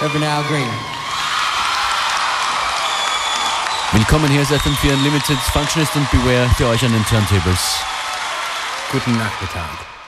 Reverend Al Green. Willkommen hier ist FM4 Unlimited Functionist und Beware für euch an den Turntables. Guten Nachmittag.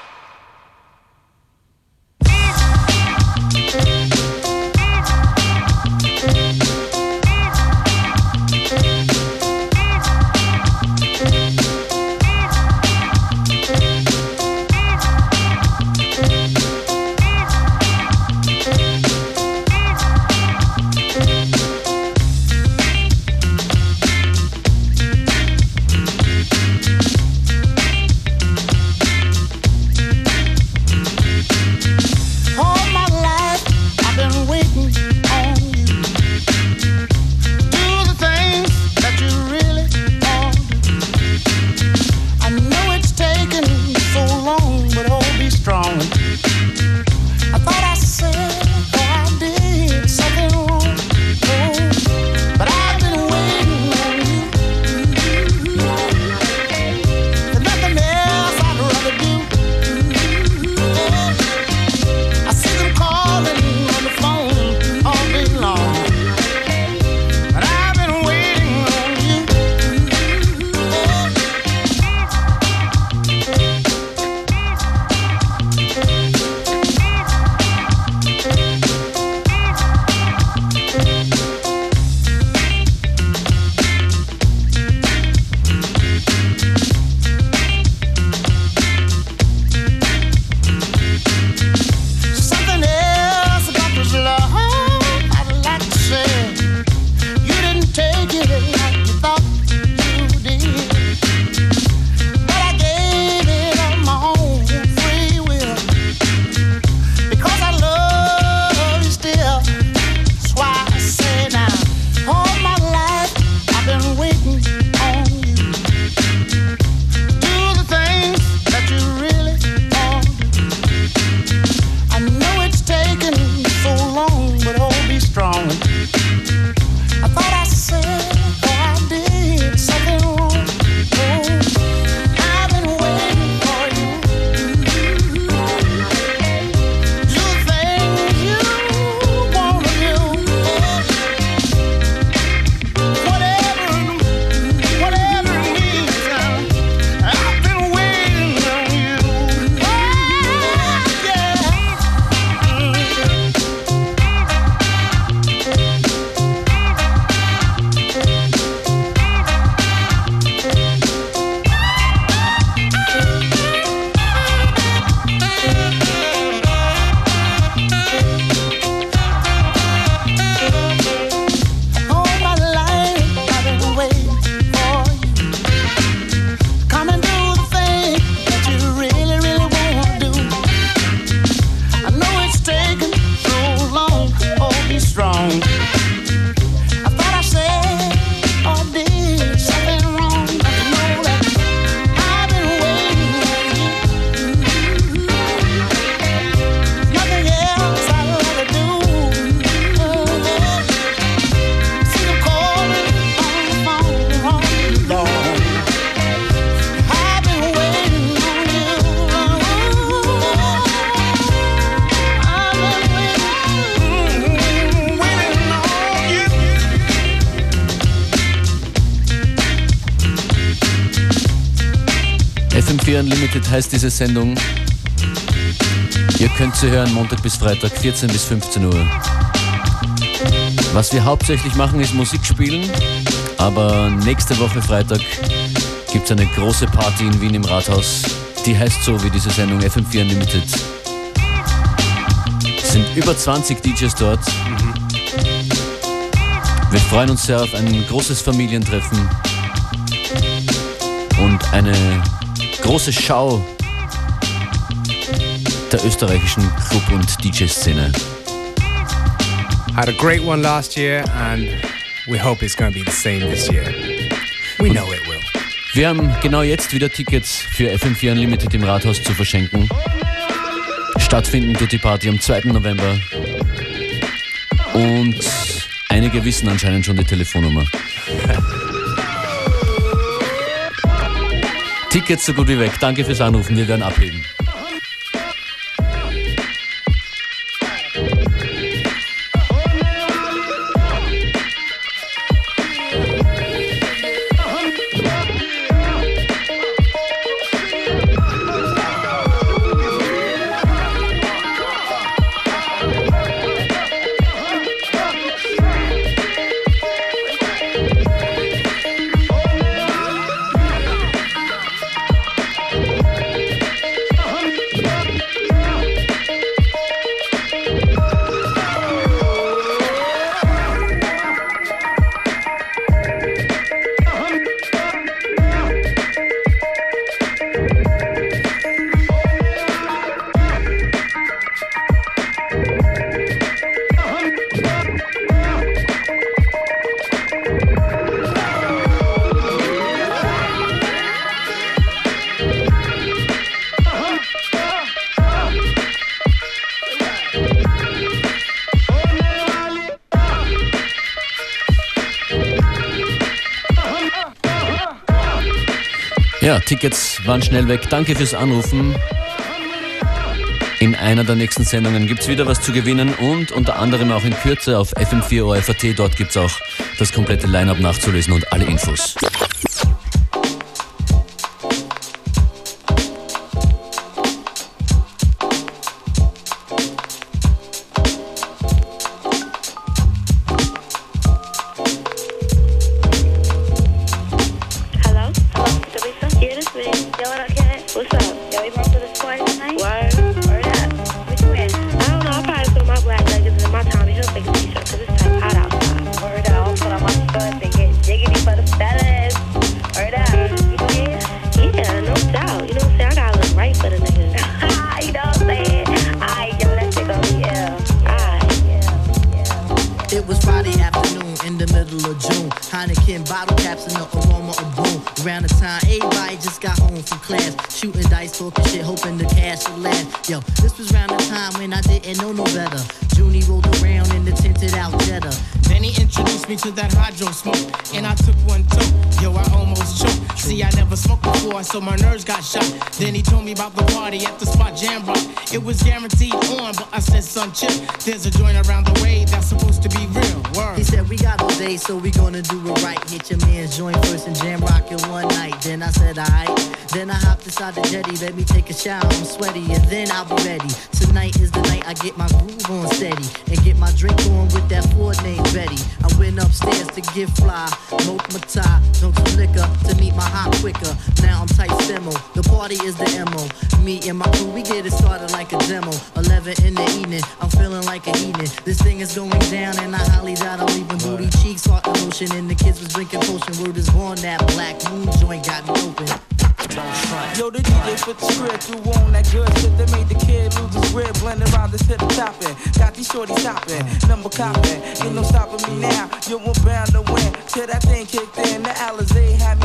Heißt diese Sendung. Ihr könnt sie hören Montag bis Freitag, 14 bis 15 Uhr. Was wir hauptsächlich machen, ist Musik spielen. Aber nächste Woche Freitag gibt es eine große Party in Wien im Rathaus. Die heißt so wie diese Sendung FM4 Unlimited. Es sind über 20 DJs dort. Wir freuen uns sehr auf ein großes Familientreffen und eine große Schau der österreichischen Club- und DJ-Szene. Had a great one last year and we hope it's going to be the same this year. We know it will. Wir haben genau jetzt wieder Tickets für FM4 Unlimited im Rathaus zu verschenken. Stattfinden tut die Party am 2. November. Und einige wissen anscheinend schon die Telefonnummer. Tickets so gut wie weg. Danke fürs Anrufen, wir werden abheben. Tickets waren schnell weg. Danke fürs Anrufen. In einer der nächsten Sendungen gibt es wieder was zu gewinnen und unter anderem auch in Kürze auf FM4 OFAT. Dort gibt es auch das komplette Line-Up nachzulesen und alle Infos. There's a joint around the way that's supposed to be real. Word. He said, we got all day, so we gonna do it right. Hit your man's joint first and Jam Rock in one night. Then I said, alright. Then I hopped inside the jetty, let me take a shower, I'm sweaty, and then I'll be ready. Tonight is the night I get my groove on steady and get my drink on with that Ford named Betty. I went upstairs to get fly, smoke my tie, drunk some liquor to meet my hot quicker. Now I'm tight stemo, the party is the MO. Me and my crew, demo. 11 in the evening, I'm feeling like a evening. This thing is going down and I highly doubt I'm leaving booty cheeks, heart emotion. And the kids was drinking potion, word is born, that black moon joint got me open. Yo, the DJ put the script through on that good shit that made the kid lose his grip. Blending around this hip topping. Got these shorties topping, number copping. Ain't no stopping me now. You are bound to win. Till that thing kicked in, the Alizé had me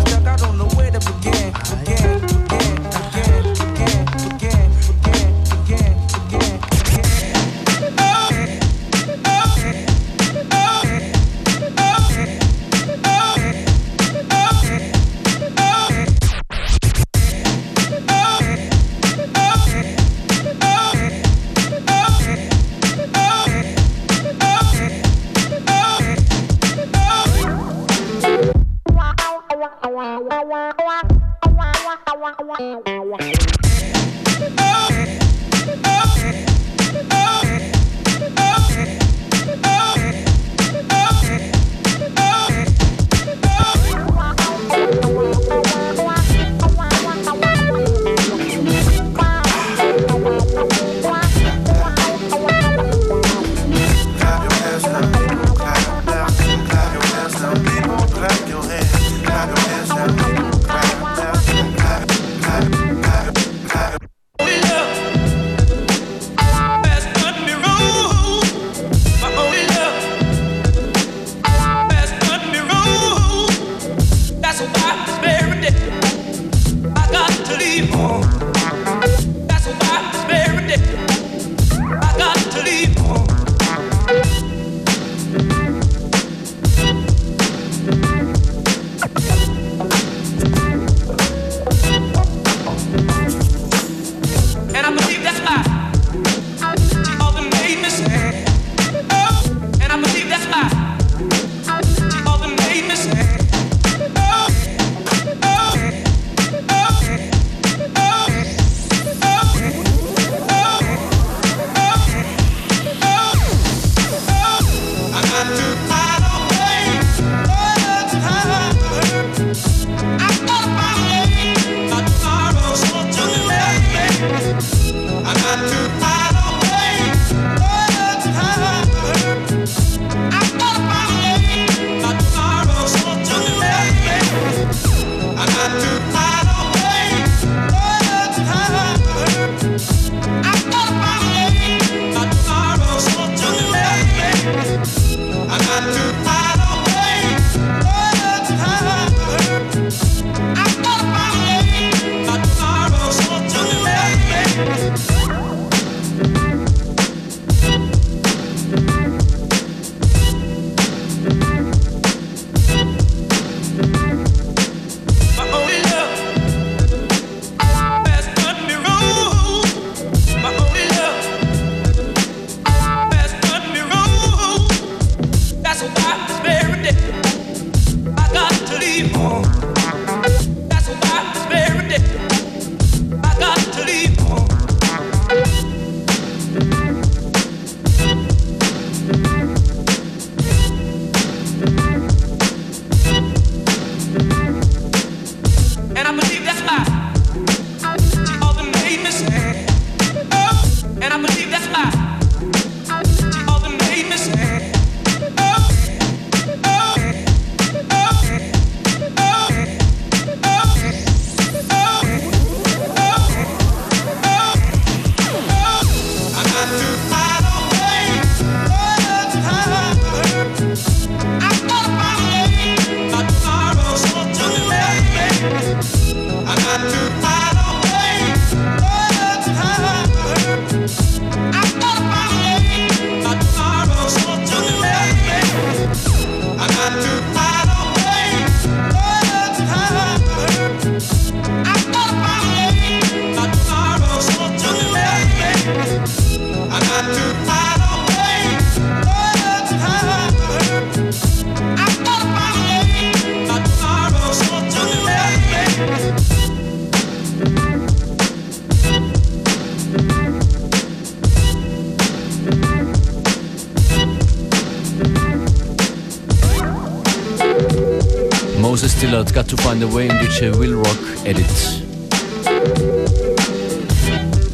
Find a Way im DJ Will Rock Edit.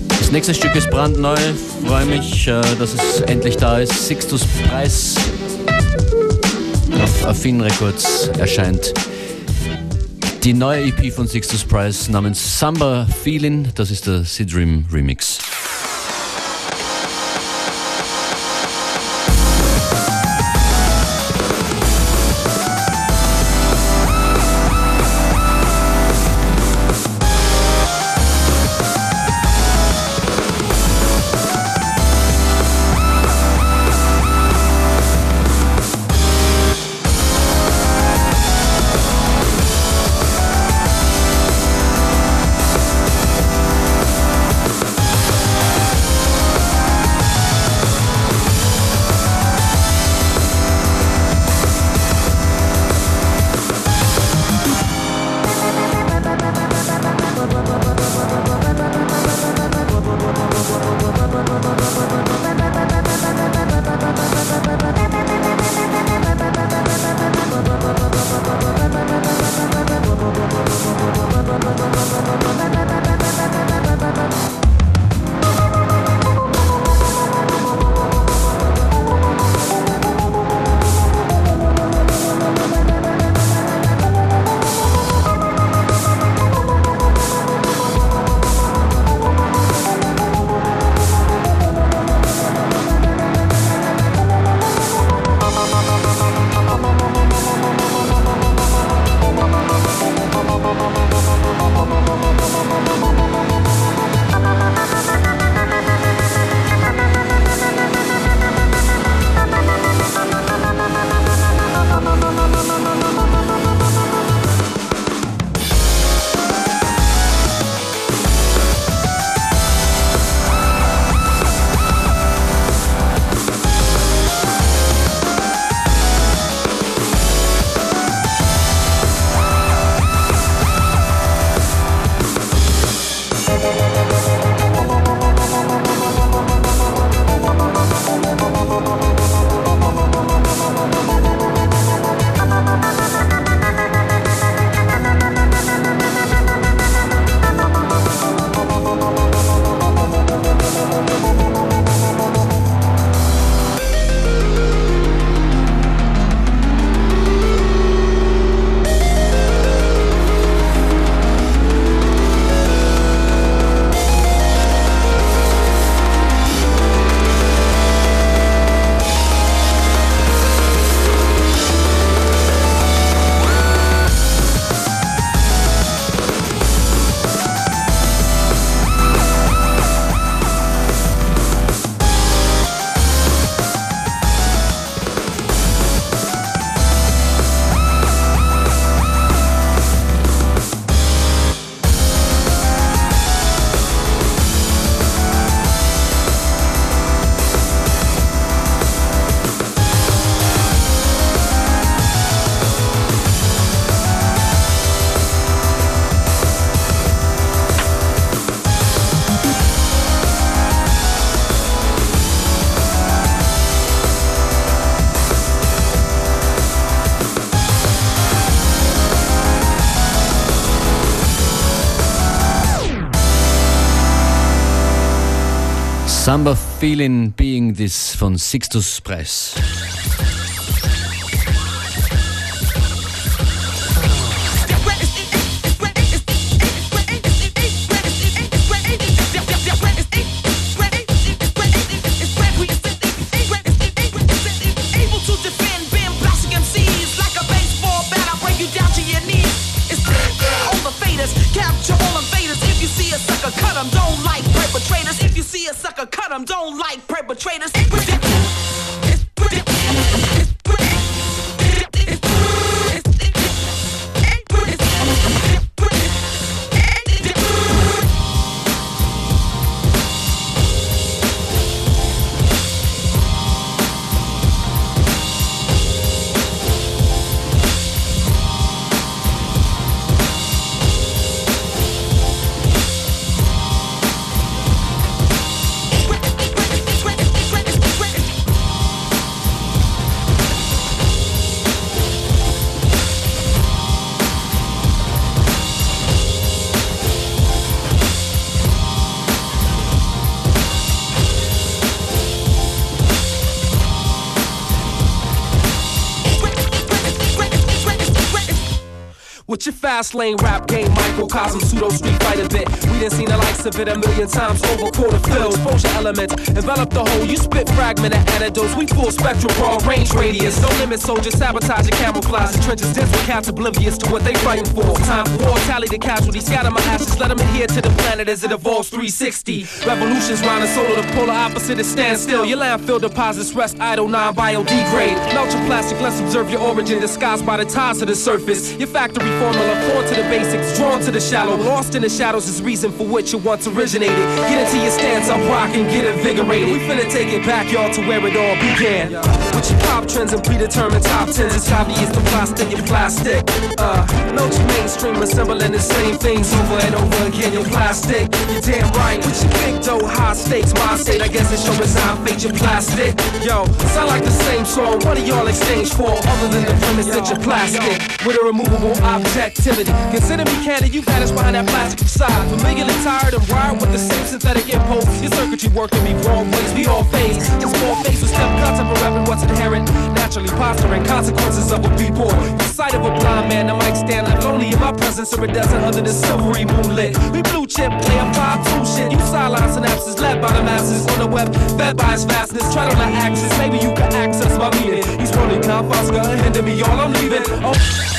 Das nächste Stück ist brandneu. Freue mich, äh, dass es endlich da ist. Sixtus Preis auf Affin Records erscheint. Die neue EP von Sixtus Price namens Samba Feeling, das ist der Sidrim Remix. Feeling Being This von Sixtus Preiss cut them, don't like perpetrators. Fast lane rap game, microcosm, pseudo street fighter bit. We done seen the likes of it a million times over quarter fill. Exposure elements envelop the whole. You spit fragment of antidotes. We full spectrum, broad range radius. No limit, soldiers sabotage and camouflage the trenches. Dense with cats oblivious to what they fighting for. Time for war, tally the casualties, scatter my ashes, let them adhere to the planet as it evolves 360. Revolutions round the solar, the polar opposite is stand still. Your landfill deposits rest idle, non biodegrade. Melt your plastic, let's observe your origin disguised by the ties to the surface. Your factory formula Born to the basics, drawn to the shallow. Lost in the shadows is reason for which it once originated. Get into your stance, I'm rocking, get invigorated. We finna take it back, y'all, to where it all began. With your pop trends and predetermined top tens, it's obvious the plastic and plastic. Uh, no two mainstream assembling the same things over and over again. You're plastic, you're damn right. With your big dough, high stakes, my state, I guess it show resign fate, you're plastic. Yo, sound like the same song. What do y'all exchange for, other than the premise that you're plastic? With a removable objectivity activity. Consider me candid, you vanished behind that plastic facade. Familiarly tired and wired with the same synthetic impulse. Your circuitry working me wrong ways, we all face. Just more face with step cuts of rapping what's inherent. Naturally posturing consequences of a b-boy. The sight of a blind man, I might stand left lonely in my presence or a desert under the silvery moonlit. We blue chip, play a 5-2 shit. You sideline synapses led by the masses on the web, fed by his fastness. Tread on the access, maybe you can access my meaning. He's rolling confidence, gonna me, all I'm leaving. Oh.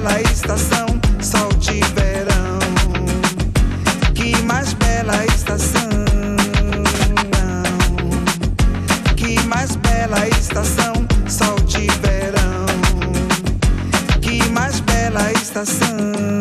bela estação, sol de verão. Que mais bela estação. Que mais bela estação, sol de verão. Que mais bela estação.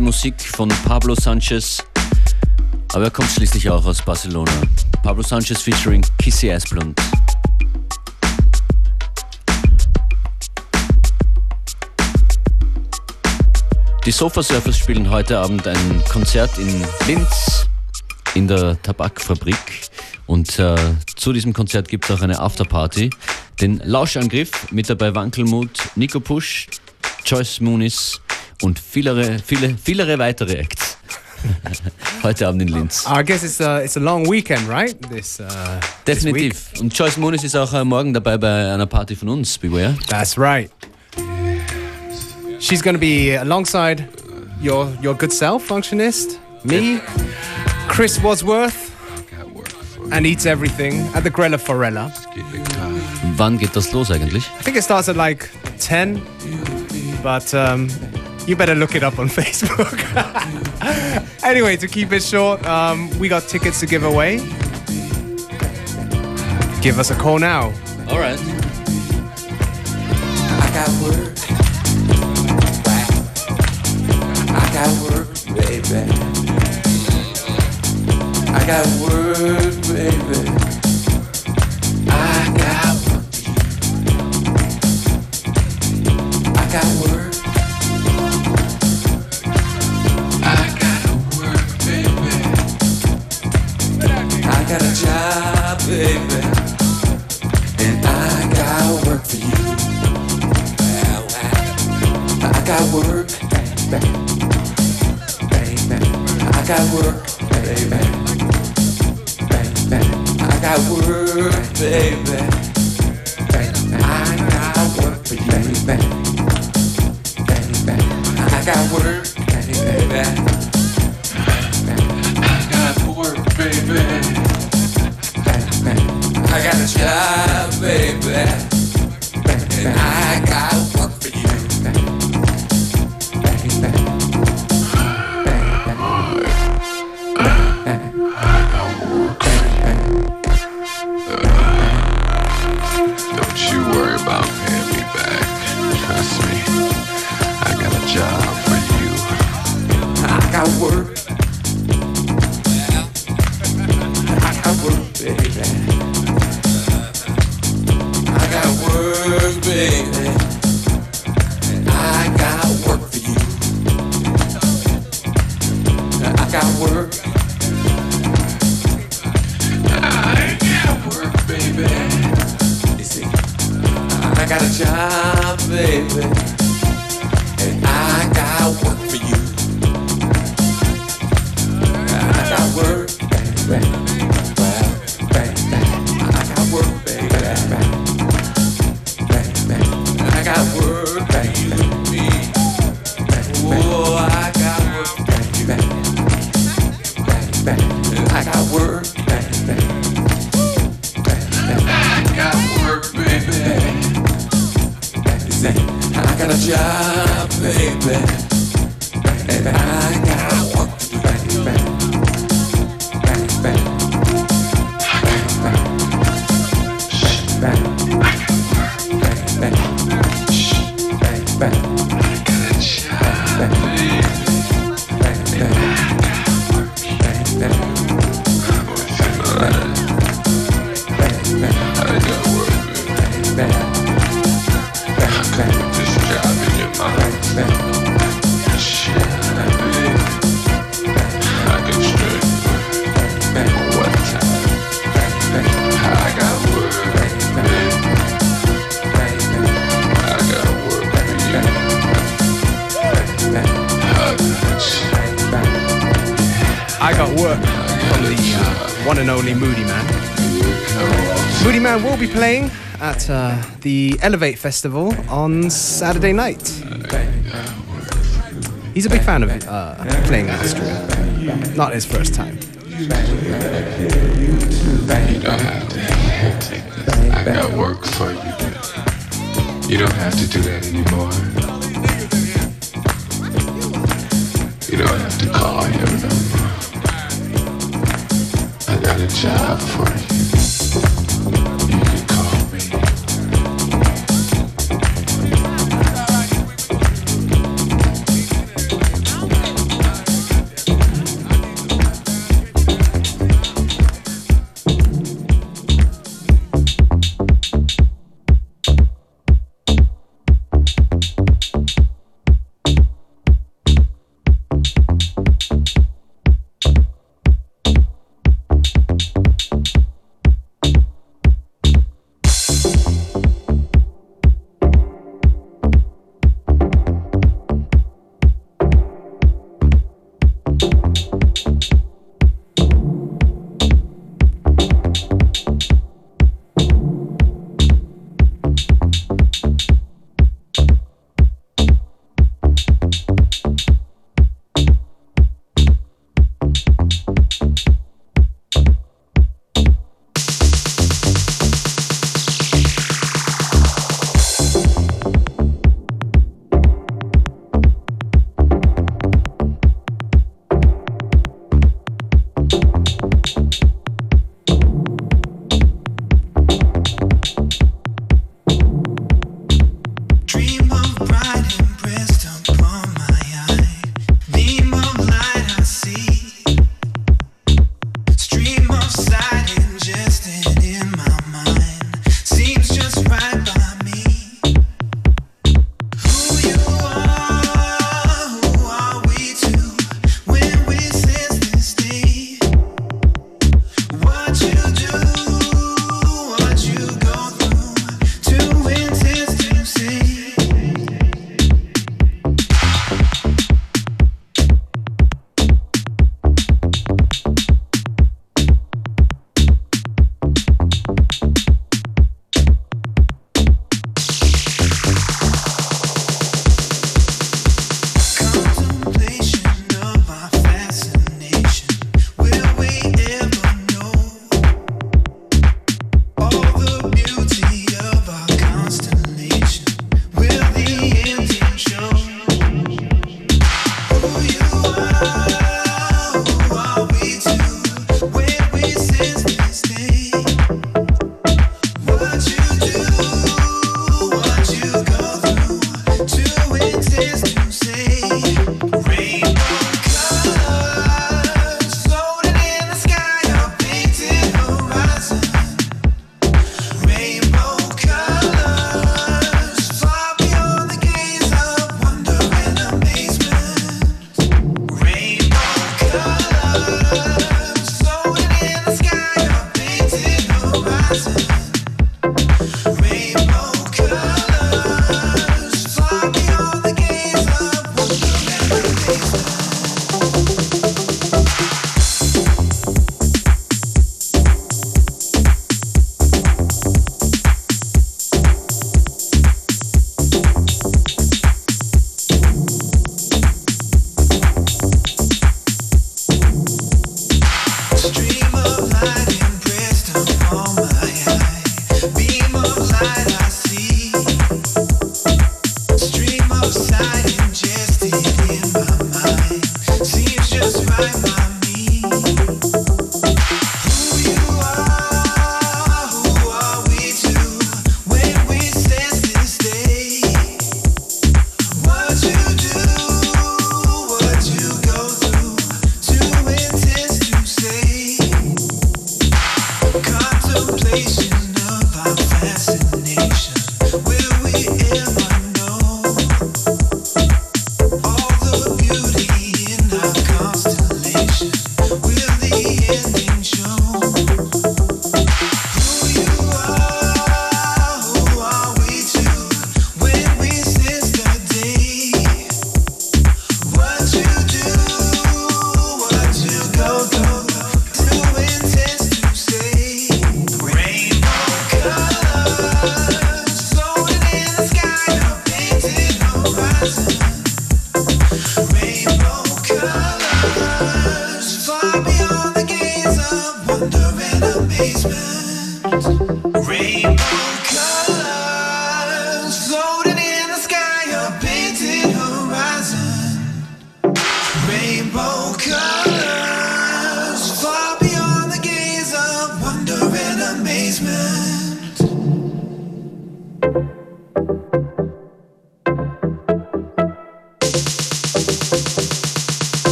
Musik von Pablo Sanchez, aber er kommt schließlich auch aus Barcelona. Pablo Sanchez featuring Kissy Asplund. Die Sofa Surfers spielen heute Abend ein Konzert in Linz in der Tabakfabrik und äh, zu diesem Konzert gibt es auch eine Afterparty. Den Lauschangriff mit dabei Wankelmut, Nico Pusch, Joyce Muniz und vielere, viele, vielere weitere Acts. Heute Abend in Linz. I guess it's a, it's a long weekend, right? This, uh, Definitiv. This und Joyce Moonis ist auch uh, morgen dabei bei einer Party von uns, Beware. That's right. She's going to be alongside your, your good self, Functionist, me, Chris Wadsworth, and Eats Everything at the Grella Forella. Wann geht das los eigentlich? I think it starts at like 10, but um, you better look it up on Facebook. anyway, to keep it short, um, we got tickets to give away. Give us a call now. All right. I got work. I got work, baby. I got work, baby. Playing at uh, the Elevate Festival on Saturday night. He's a big fan of uh, playing in Austria. Not his first time. You don't have to. I got work for you. You don't have to do that anymore.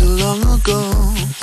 Too long ago.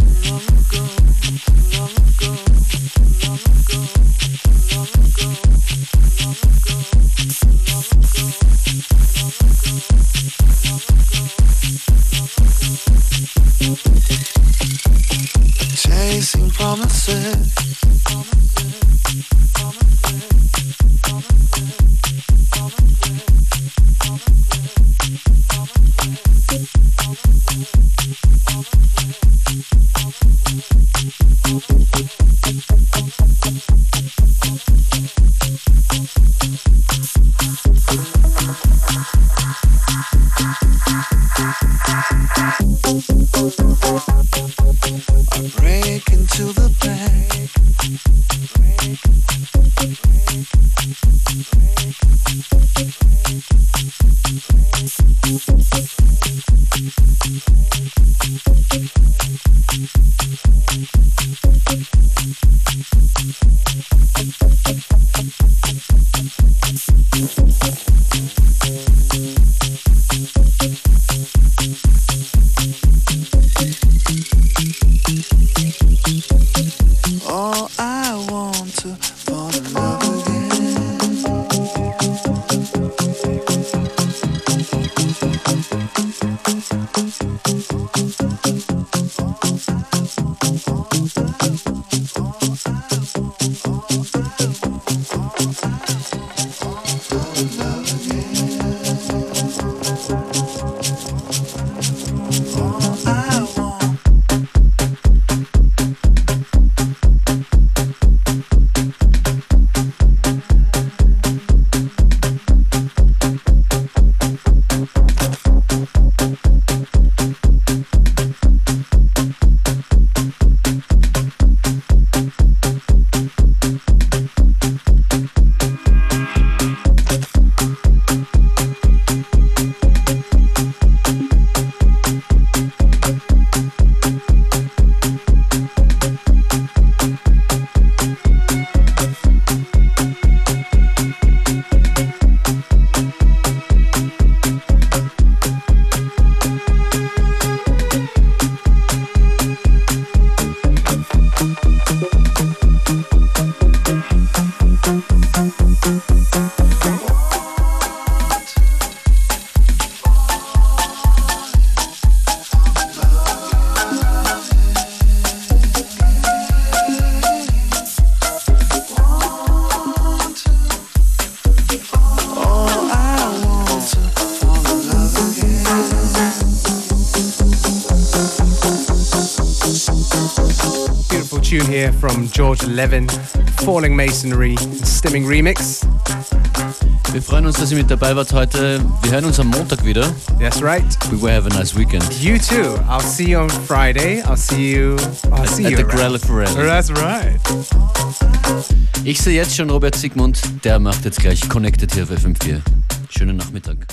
Levin, Falling Masonry, Stimming Remix. Wir freuen uns, dass ihr mit dabei wart heute. Wir hören uns am Montag wieder. That's right. We will have a nice weekend. You too. I'll see you on Friday. I'll see you. I'll see At you the. Grelle Forel. That's right. Ich sehe jetzt schon Robert Sigmund, der macht jetzt gleich Connected hier auf FM4. Schönen Nachmittag.